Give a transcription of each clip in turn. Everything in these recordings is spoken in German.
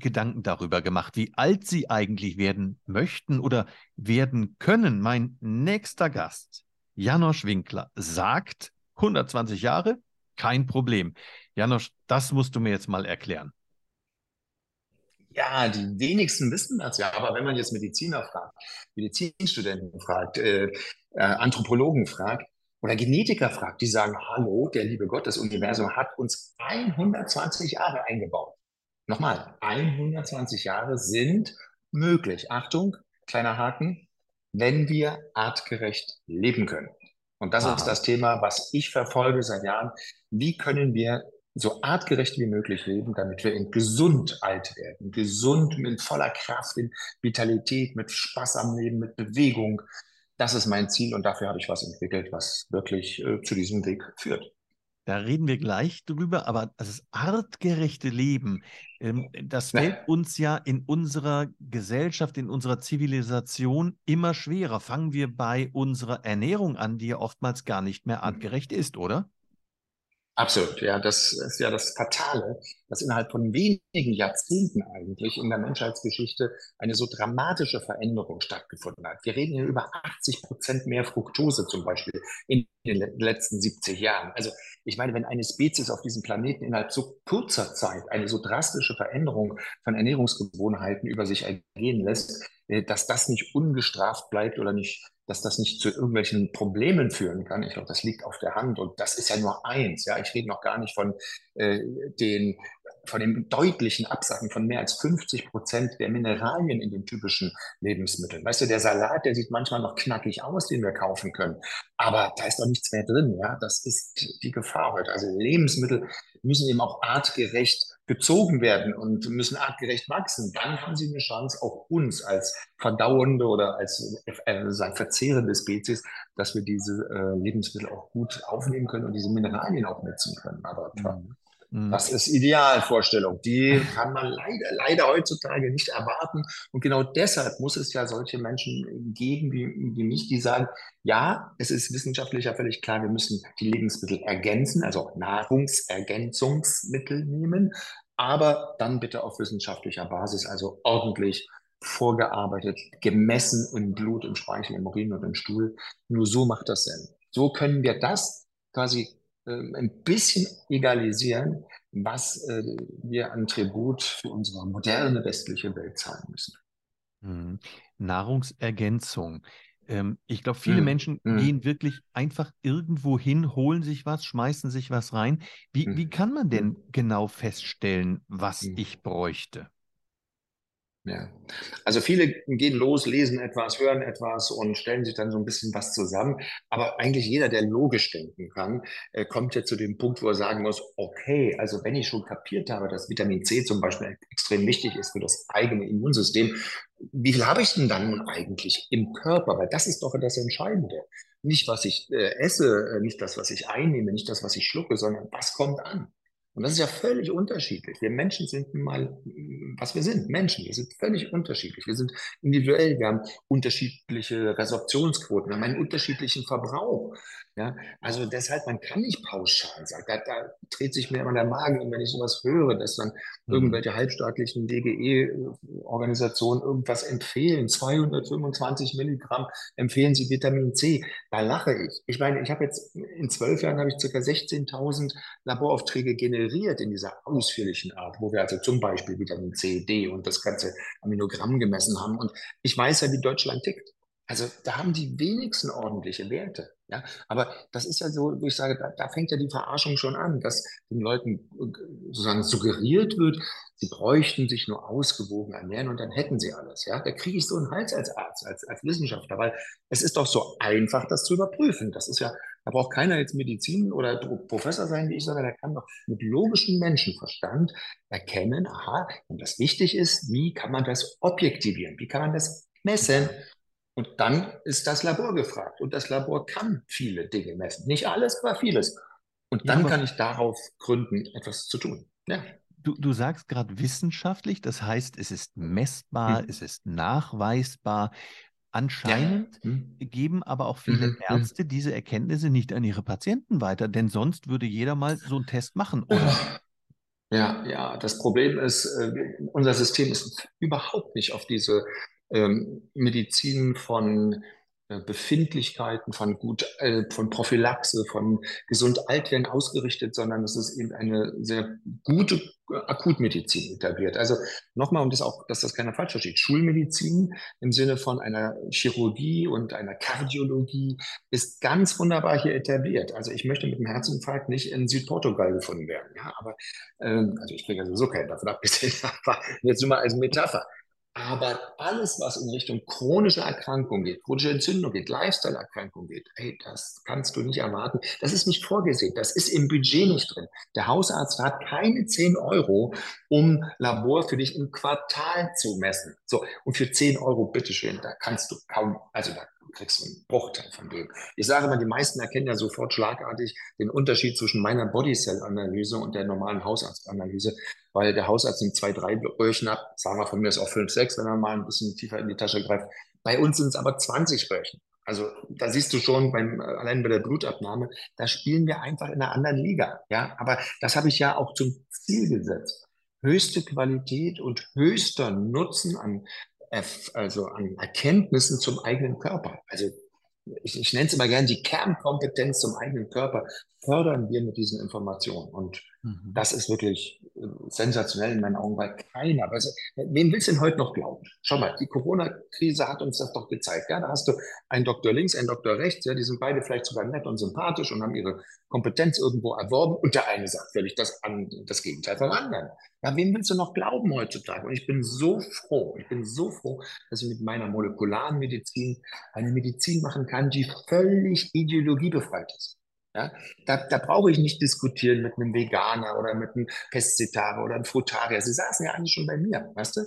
Gedanken darüber gemacht, wie alt Sie eigentlich werden möchten oder werden können. Mein nächster Gast, Janosch Winkler, sagt 120 Jahre, kein Problem. Janosch, das musst du mir jetzt mal erklären. Ja, die wenigsten wissen das ja, aber wenn man jetzt Mediziner fragt, Medizinstudenten fragt, äh, äh, Anthropologen fragt oder Genetiker fragt, die sagen, hallo, der liebe Gott, das Universum hat uns 120 Jahre eingebaut. Nochmal, 120 Jahre sind möglich. Achtung, kleiner Haken, wenn wir artgerecht leben können. Und das Aha. ist das Thema, was ich verfolge seit Jahren. Wie können wir so artgerecht wie möglich leben, damit wir in gesund alt werden? Gesund mit voller Kraft, in Vitalität, mit Spaß am Leben, mit Bewegung. Das ist mein Ziel und dafür habe ich was entwickelt, was wirklich äh, zu diesem Weg führt. Da reden wir gleich drüber, aber das artgerechte Leben, ähm, das fällt uns ja in unserer Gesellschaft, in unserer Zivilisation immer schwerer. Fangen wir bei unserer Ernährung an, die ja oftmals gar nicht mehr mhm. artgerecht ist, oder? Absolut, ja, das ist ja das Fatale, dass innerhalb von wenigen Jahrzehnten eigentlich in der Menschheitsgeschichte eine so dramatische Veränderung stattgefunden hat. Wir reden hier über 80 Prozent mehr Fructose zum Beispiel in den letzten 70 Jahren. Also ich meine, wenn eine Spezies auf diesem Planeten innerhalb so kurzer Zeit eine so drastische Veränderung von Ernährungsgewohnheiten über sich ergehen lässt, äh, dass das nicht ungestraft bleibt oder nicht dass das nicht zu irgendwelchen Problemen führen kann. Ich glaube, das liegt auf der Hand und das ist ja nur eins. Ja, ich rede noch gar nicht von äh, den von dem deutlichen Absacken von mehr als 50 Prozent der Mineralien in den typischen Lebensmitteln. Weißt du, der Salat, der sieht manchmal noch knackig aus, den wir kaufen können, aber da ist doch nichts mehr drin. Ja, das ist die Gefahr heute. Also Lebensmittel müssen eben auch artgerecht gezogen werden und müssen artgerecht wachsen, dann haben sie eine Chance, auch uns als verdauernde oder als äh, sagen, verzehrende Spezies, dass wir diese äh, Lebensmittel auch gut aufnehmen können und diese Mineralien auch nutzen können. Aber mhm. Mhm. Das ist Idealvorstellung. Die kann man leider, leider heutzutage nicht erwarten. Und genau deshalb muss es ja solche Menschen geben wie, wie mich, die sagen, ja, es ist wissenschaftlich ja völlig klar, wir müssen die Lebensmittel ergänzen, also Nahrungsergänzungsmittel nehmen, aber dann bitte auf wissenschaftlicher Basis, also ordentlich vorgearbeitet, gemessen im Blut, im Speichel, im Urin und im Stuhl. Nur so macht das Sinn. So können wir das quasi ein bisschen egalisieren, was äh, wir an Tribut für unsere moderne westliche Welt zahlen müssen. Mhm. Nahrungsergänzung. Ähm, ich glaube, viele mhm. Menschen mhm. gehen wirklich einfach irgendwo hin, holen sich was, schmeißen sich was rein. Wie, wie mhm. kann man denn mhm. genau feststellen, was ich bräuchte? Ja. Also viele gehen los, lesen etwas, hören etwas und stellen sich dann so ein bisschen was zusammen. Aber eigentlich jeder, der logisch denken kann, äh, kommt ja zu dem Punkt, wo er sagen muss, okay, also wenn ich schon kapiert habe, dass Vitamin C zum Beispiel extrem wichtig ist für das eigene Immunsystem, wie viel habe ich denn dann eigentlich im Körper? Weil das ist doch das Entscheidende. Nicht, was ich äh, esse, äh, nicht das, was ich einnehme, nicht das, was ich schlucke, sondern was kommt an. Und das ist ja völlig unterschiedlich. Wir Menschen sind mal, was wir sind, Menschen. Wir sind völlig unterschiedlich. Wir sind individuell. Wir haben unterschiedliche Resorptionsquoten. Wir haben einen unterschiedlichen Verbrauch. Ja, also deshalb, man kann nicht pauschal sagen. Da, da dreht sich mir immer der Magen, wenn ich sowas höre, dass dann mhm. irgendwelche halbstaatlichen DGE-Organisationen irgendwas empfehlen. 225 Milligramm empfehlen sie Vitamin C. Da lache ich. Ich meine, ich habe jetzt in zwölf Jahren habe ich circa 16.000 Laboraufträge generiert in dieser ausführlichen Art, wo wir also zum Beispiel Vitamin C, D und das ganze Aminogramm gemessen haben. Und ich weiß ja, wie Deutschland tickt. Also da haben die wenigsten ordentliche Werte. Ja, aber das ist ja so, wo ich sage, da, da fängt ja die Verarschung schon an, dass den Leuten äh, sozusagen suggeriert wird, sie bräuchten sich nur ausgewogen ernähren und dann hätten sie alles. Ja, da kriege ich so einen Hals als Arzt, als, als Wissenschaftler, weil es ist doch so einfach, das zu überprüfen. Das ist ja, da braucht keiner jetzt Medizin oder Professor sein, wie ich sage, der kann doch mit logischem Menschenverstand erkennen, aha, wenn das wichtig ist, wie kann man das objektivieren? Wie kann man das messen? Und dann ist das Labor gefragt. Und das Labor kann viele Dinge messen. Nicht alles, aber vieles. Und dann ja, kann ich darauf gründen, etwas zu tun. Ja. Du, du sagst gerade wissenschaftlich, das heißt, es ist messbar, hm. es ist nachweisbar. Anscheinend ja. hm. geben aber auch viele mhm. Ärzte diese Erkenntnisse nicht an ihre Patienten weiter, denn sonst würde jeder mal so einen Test machen, oder? Ja, ja, das Problem ist, äh, unser System ist überhaupt nicht auf diese Medizin von äh, Befindlichkeiten, von gut, äh, von Prophylaxe, von gesund Altwerden ausgerichtet, sondern es ist eben eine sehr gute Akutmedizin etabliert. Also nochmal, um das auch, dass das keiner falsch versteht. Schulmedizin im Sinne von einer Chirurgie und einer Kardiologie ist ganz wunderbar hier etabliert. Also ich möchte mit einem Herzinfarkt nicht in Südportugal gefunden werden. Ja, aber ähm, also ich kriege also so keinen davon abgesehen, aber jetzt nur mal als Metapher. Aber alles, was in Richtung chronische Erkrankung geht, chronische Entzündung geht, Lifestyle-Erkrankung geht, hey, das kannst du nicht erwarten. Das ist nicht vorgesehen. Das ist im Budget nicht drin. Der Hausarzt hat keine 10 Euro, um Labor für dich im Quartal zu messen. So. Und für 10 Euro, bitteschön, da kannst du kaum, also da kriegst einen Bruchteil von dem. Ich sage mal, die meisten erkennen ja sofort schlagartig den Unterschied zwischen meiner Bodycell-Analyse und der normalen Hausarztanalyse, weil der Hausarzt nimmt zwei, drei Röhrchen ab, sagen wir von mir ist auch fünf, sechs, wenn er mal ein bisschen tiefer in die Tasche greift. Bei uns sind es aber 20 Röhrchen. Also da siehst du schon beim, allein bei der Blutabnahme, da spielen wir einfach in einer anderen Liga. Ja, aber das habe ich ja auch zum Ziel gesetzt. Höchste Qualität und höchster Nutzen an also an Erkenntnissen zum eigenen Körper. Also ich, ich nenne es immer gerne die Kernkompetenz zum eigenen Körper, fördern wir mit diesen Informationen. Und mhm. das ist wirklich äh, sensationell in meinen Augen, weil keiner, also, wem willst du denn heute noch glauben? Schau mal, die Corona-Krise hat uns das doch gezeigt. Ja, da hast du einen Doktor links, einen Doktor rechts, ja, die sind beide vielleicht sogar nett und sympathisch und haben ihre Kompetenz irgendwo erworben. Und der eine sagt völlig das, an, das Gegenteil vom anderen. Ja, wem willst du noch glauben heutzutage? Und ich bin so froh, ich bin so froh, dass ich mit meiner molekularen Medizin eine Medizin machen kann, die völlig ideologiebefreit ist. Ja, da, da brauche ich nicht diskutieren mit einem Veganer oder mit einem Pestizidare oder einem Frutarier. Sie saßen ja eigentlich schon bei mir, weißt du?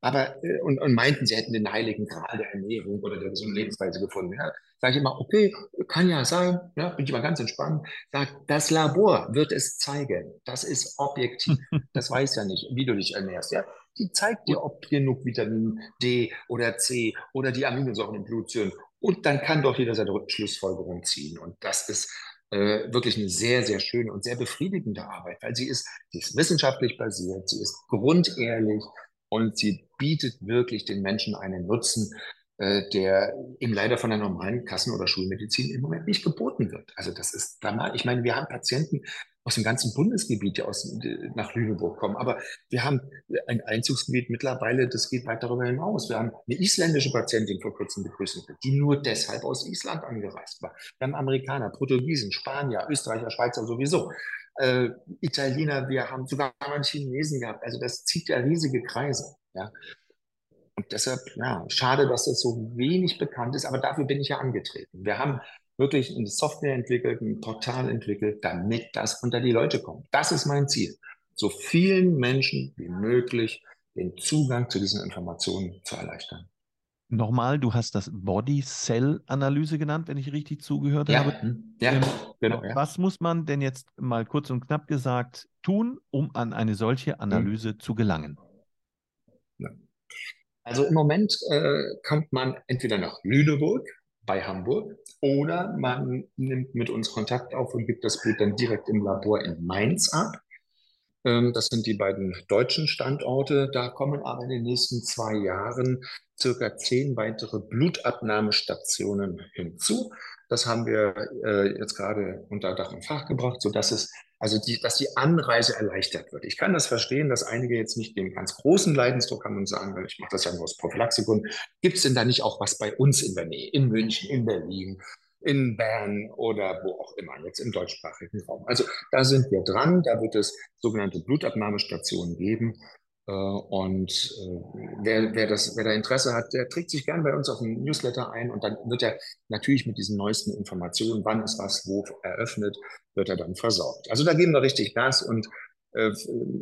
Aber, äh, und, und meinten, sie hätten den heiligen Gral der Ernährung oder der gesunden Lebensweise gefunden. Ja, sage ich immer, okay, kann ja sein, ja, bin ich mal ganz entspannt. Sag, das Labor wird es zeigen. Das ist objektiv. Das weiß ja nicht, wie du dich ernährst. Ja, die zeigt dir, ob genug Vitamin D oder C oder die Aminosäuren im Blut sind. Und dann kann doch jeder seine Schlussfolgerung ziehen. Und das ist äh, wirklich eine sehr, sehr schöne und sehr befriedigende Arbeit, weil sie ist, sie ist wissenschaftlich basiert, sie ist grundehrlich und sie bietet wirklich den Menschen einen Nutzen, äh, der ihm leider von der normalen Kassen- oder Schulmedizin im Moment nicht geboten wird. Also das ist. Ich meine, wir haben Patienten aus dem ganzen Bundesgebiet, aus, nach Lüneburg kommen, aber wir haben ein Einzugsgebiet mittlerweile, das geht weit darüber hinaus. Wir haben eine isländische Patientin vor kurzem begrüßen die nur deshalb aus Island angereist war. Wir haben Amerikaner, Portugiesen, Spanier, Österreicher, Schweizer sowieso. Äh, Italiener, wir haben sogar einen Chinesen gehabt. Also das zieht ja riesige Kreise. Ja. Und deshalb, ja, schade, dass das so wenig bekannt ist, aber dafür bin ich ja angetreten. Wir haben wirklich eine Software entwickelt, ein Portal entwickelt, damit das unter die Leute kommt. Das ist mein Ziel. So vielen Menschen wie möglich den Zugang zu diesen Informationen zu erleichtern. Nochmal, du hast das Body-Cell-Analyse genannt, wenn ich richtig zugehört ja. habe. Hm. Ja, ähm, genau. Ja. Was muss man denn jetzt mal kurz und knapp gesagt tun, um an eine solche Analyse hm. zu gelangen? Also im Moment äh, kommt man entweder nach Lüneburg bei Hamburg oder man nimmt mit uns Kontakt auf und gibt das Blut dann direkt im Labor in Mainz ab. Ähm, das sind die beiden deutschen Standorte. Da kommen aber in den nächsten zwei Jahren circa zehn weitere Blutabnahmestationen hinzu. Das haben wir äh, jetzt gerade unter Dach und Fach gebracht, sodass es also die, dass die Anreise erleichtert wird. Ich kann das verstehen, dass einige jetzt nicht den ganz großen Leidensdruck haben und sagen, ich mache das ja nur aus Prophylaxegründen. Gibt es denn da nicht auch was bei uns in der Nähe, in München, in Berlin, in Bern oder wo auch immer, jetzt im deutschsprachigen Raum? Also da sind wir dran, da wird es sogenannte Blutabnahmestationen geben. Äh, und äh, wer, wer, das, wer da Interesse hat, der trägt sich gern bei uns auf den Newsletter ein und dann wird er natürlich mit diesen neuesten Informationen, wann ist was wo eröffnet, wird er dann versorgt. Also da geben wir richtig Gas und äh,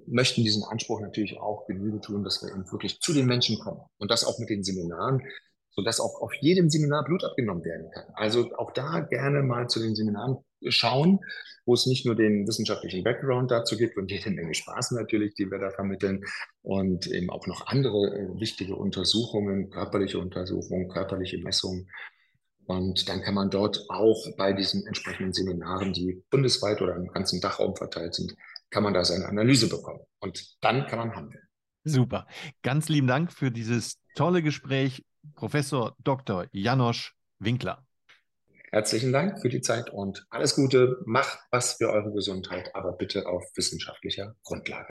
möchten diesen Anspruch natürlich auch Genüge tun, dass wir eben wirklich zu den Menschen kommen. Und das auch mit den Seminaren. sodass auch auf jedem Seminar Blut abgenommen werden kann. Also auch da gerne mal zu den Seminaren schauen, wo es nicht nur den wissenschaftlichen Background dazu gibt und jede Menge Spaß natürlich, die wir da vermitteln und eben auch noch andere äh, wichtige Untersuchungen, körperliche Untersuchungen, körperliche Messungen. Und dann kann man dort auch bei diesen entsprechenden Seminaren, die bundesweit oder im ganzen Dachraum verteilt sind, kann man da seine Analyse bekommen. Und dann kann man handeln. Super. Ganz lieben Dank für dieses tolle Gespräch, Professor Dr. Janosch Winkler. Herzlichen Dank für die Zeit und alles Gute. Macht was für eure Gesundheit, aber bitte auf wissenschaftlicher Grundlage.